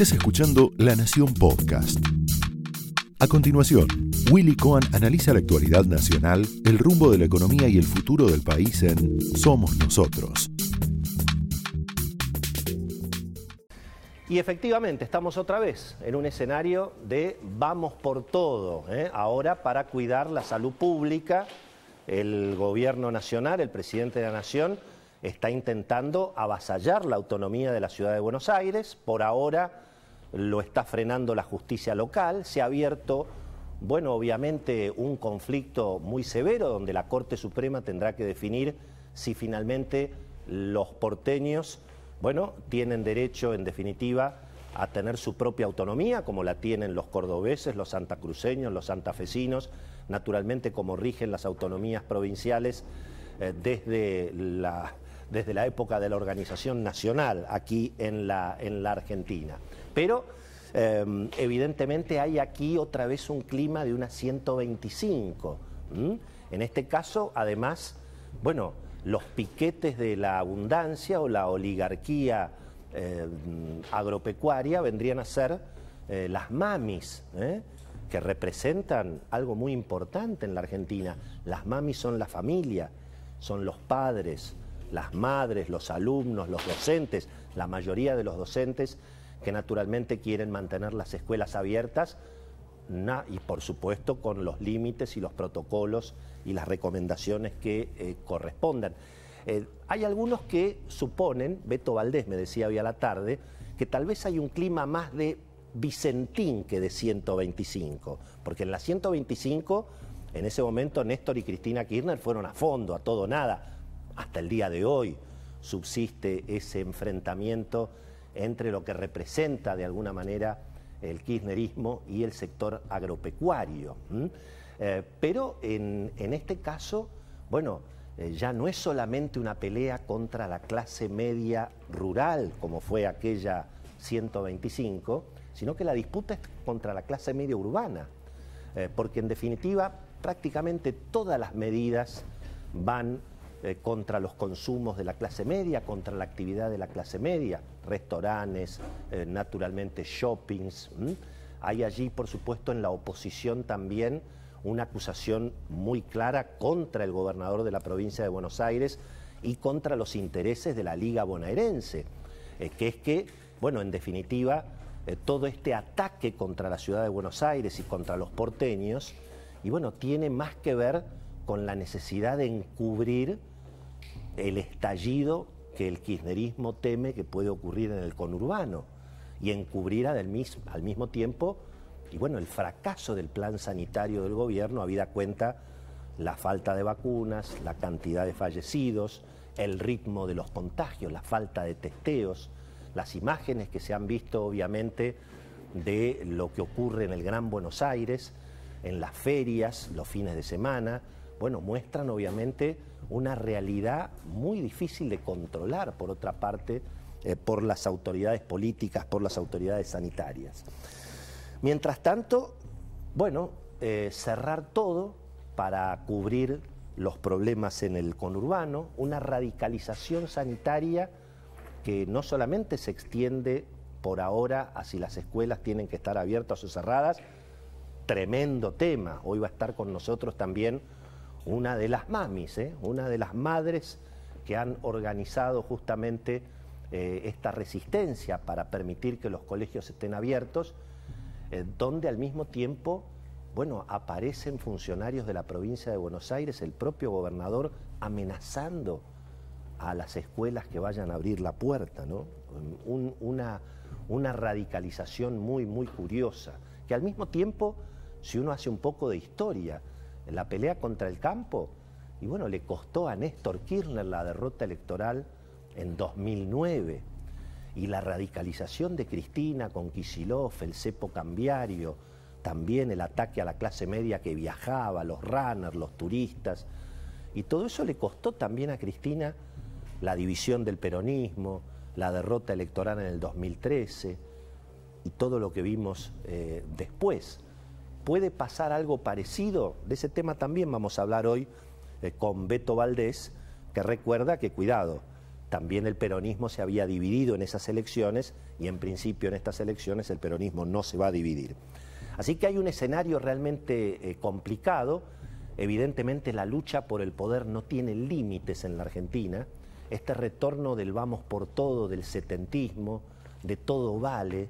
Estás escuchando La Nación Podcast. A continuación, Willy Cohen analiza la actualidad nacional, el rumbo de la economía y el futuro del país en Somos Nosotros. Y efectivamente, estamos otra vez en un escenario de vamos por todo, ¿eh? ahora para cuidar la salud pública. El gobierno nacional, el presidente de la nación, está intentando avasallar la autonomía de la ciudad de Buenos Aires. Por ahora lo está frenando la justicia local. Se ha abierto, bueno, obviamente un conflicto muy severo donde la Corte Suprema tendrá que definir si finalmente los porteños, bueno, tienen derecho en definitiva a tener su propia autonomía, como la tienen los cordobeses, los santacruceños, los santafesinos, naturalmente como rigen las autonomías provinciales eh, desde la desde la época de la organización nacional aquí en la, en la Argentina. Pero em, evidentemente hay aquí otra vez un clima de una 125. En este caso, además, bueno, los piquetes de la abundancia o la oligarquía em, agropecuaria vendrían a ser eh, las mamis, ¿eh? que representan algo muy importante en la Argentina. Las mamis son la familia, son los padres, las madres, los alumnos, los docentes, la mayoría de los docentes que naturalmente quieren mantener las escuelas abiertas y por supuesto con los límites y los protocolos y las recomendaciones que eh, correspondan. Eh, hay algunos que suponen, Beto Valdés me decía hoy a la tarde, que tal vez hay un clima más de Vicentín que de 125, porque en la 125, en ese momento Néstor y Cristina Kirchner fueron a fondo, a todo nada, hasta el día de hoy subsiste ese enfrentamiento entre lo que representa de alguna manera el kirchnerismo y el sector agropecuario. Eh, pero en, este caso, bueno, eh, ya no es solamente una pelea contra la clase media rural, como fue aquella 125, sino que la disputa es contra la clase media urbana, eh, porque en definitiva prácticamente todas las medidas van eh, contra los consumos de la clase media, contra la actividad de la clase media, restaurantes, eh, naturalmente shoppings. Hay allí, por supuesto, en la oposición también una acusación muy clara contra el gobernador de la provincia de Buenos Aires y contra los intereses de la Liga Bonaerense, eh, que es que, bueno, en definitiva, todo este ataque contra la ciudad de Buenos Aires y contra los porteños, y bueno, tiene más que ver con la necesidad de encubrir el estallido que el kirchnerismo teme que puede ocurrir en el conurbano y encubrir al mismo, al mismo tiempo y bueno, el fracaso del plan sanitario del gobierno, habida cuenta la falta de vacunas, la cantidad de fallecidos, el ritmo de los contagios, la falta de testeos, las imágenes que se han visto obviamente de lo que ocurre en el Gran Buenos Aires, en las ferias, los fines de semana, bueno, muestran obviamente una realidad muy difícil de controlar, por otra parte, eh, por las autoridades políticas, por las autoridades sanitarias. Mientras tanto, bueno, eh, cerrar todo para cubrir los problemas en el conurbano, una radicalización sanitaria que no solamente se extiende por ahora a si las escuelas tienen que estar abiertas o cerradas, tremendo tema. Hoy va a estar con nosotros también una de las mamis, ¿eh? una de las madres que han organizado justamente eh, esta resistencia para permitir que los colegios estén abiertos, eh, donde al mismo tiempo, bueno, aparecen funcionarios de la provincia de Buenos Aires, el propio gobernador amenazando a las escuelas que vayan a abrir la puerta, ¿no? una, una radicalización muy, muy curiosa, que al mismo tiempo, si uno hace un poco de historia, la pelea contra el campo. Y bueno, le costó a Néstor Kirchner la derrota electoral en 2009 y la radicalización de Cristina con Kisilov, el cepo cambiario, también el ataque a la clase media que viajaba, los runners, los turistas. Y todo eso le costó también a Cristina la división del peronismo, la derrota electoral en el 2013 y todo lo que vimos eh, después. ¿Puede pasar algo parecido? De ese tema también vamos a hablar hoy eh, con Beto Valdés, que recuerda que, cuidado, también el peronismo se había dividido en esas elecciones y en principio en estas elecciones el peronismo no se va a dividir. Así que hay un escenario realmente eh, complicado. Evidentemente la lucha por el poder no tiene límites en la Argentina. Este retorno del vamos por todo, del setentismo, de todo vale,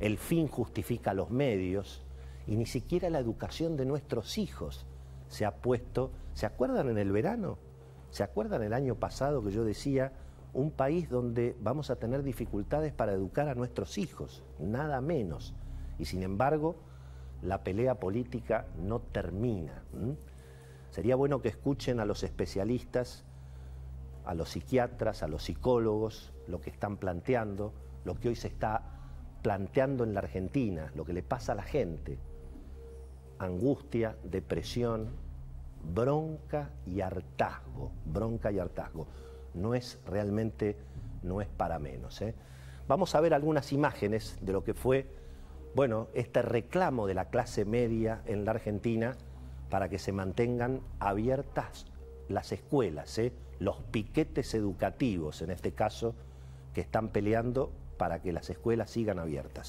el fin justifica los medios y ni siquiera la educación de nuestros hijos se ha puesto. ¿Se acuerdan en el verano? ¿Se acuerdan el año pasado que yo decía un país donde vamos a tener dificultades para educar a nuestros hijos? Nada menos. Y sin embargo, la pelea política no termina. Sería bueno que escuchen a los especialistas, a los psiquiatras, a los psicólogos, lo que están planteando, lo que hoy se está planteando en la Argentina, lo que le pasa a la gente. Angustia, depresión, bronca y hartazgo, bronca y hartazgo. No es realmente, no es para menos. ¿eh? Vamos a ver algunas imágenes de lo que fue, bueno, este reclamo de la clase media en la Argentina para que se mantengan abiertas las escuelas, ¿eh? los piquetes educativos, en este caso, que están peleando para que las escuelas sigan abiertas.